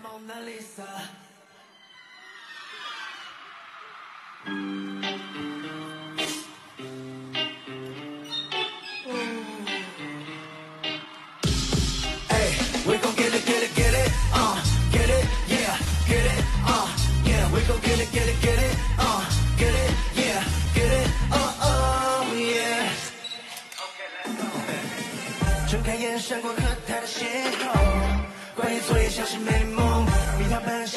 Mona Lisa. Hey, we gon' get it, get it, get it, uh, get it, yeah, get it, uh, yeah, we gon' get it, get it, get it, uh, get it, yeah, get it, oh oh yeah. 睁开眼，闪过和他的邂逅，关于昨夜像是美梦，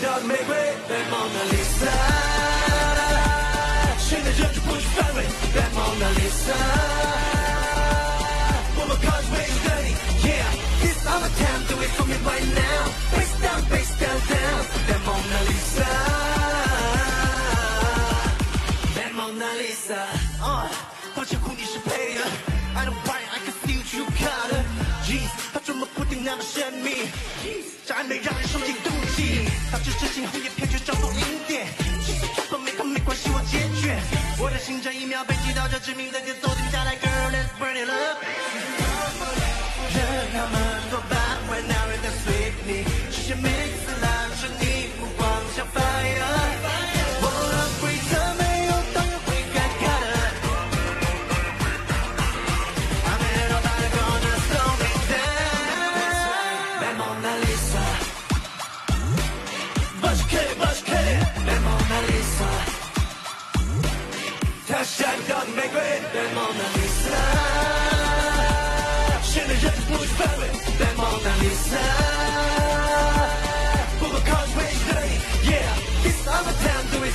她下一道的玫瑰，Bad Mona Lisa。谁能忍住不去反胃？Bad Mona Lisa。我们 cause way dirty, yeah. This all the time, do it for me right now. Face down, face down, down. Bad Mona Lisa. Bad Mona Lisa. 啊，抱歉，哭你是配的。I don't buy, I can see what you got. Jeez，他怎么不定那么神秘？这暧昧让人受尽妒。导致真心红叶偏却找不赢点。其实根本没空没关系，我解决。我的心这一秒被击倒，这致命的节奏停不下来，Girl let's burn it up。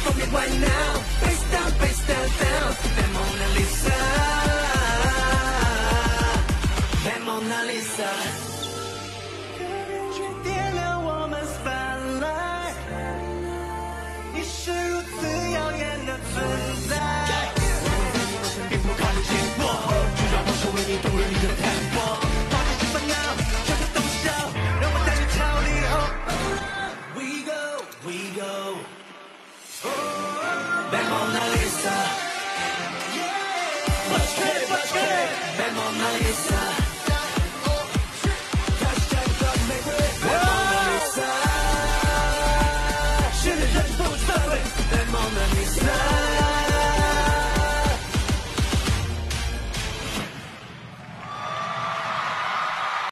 For me right now. Lisa.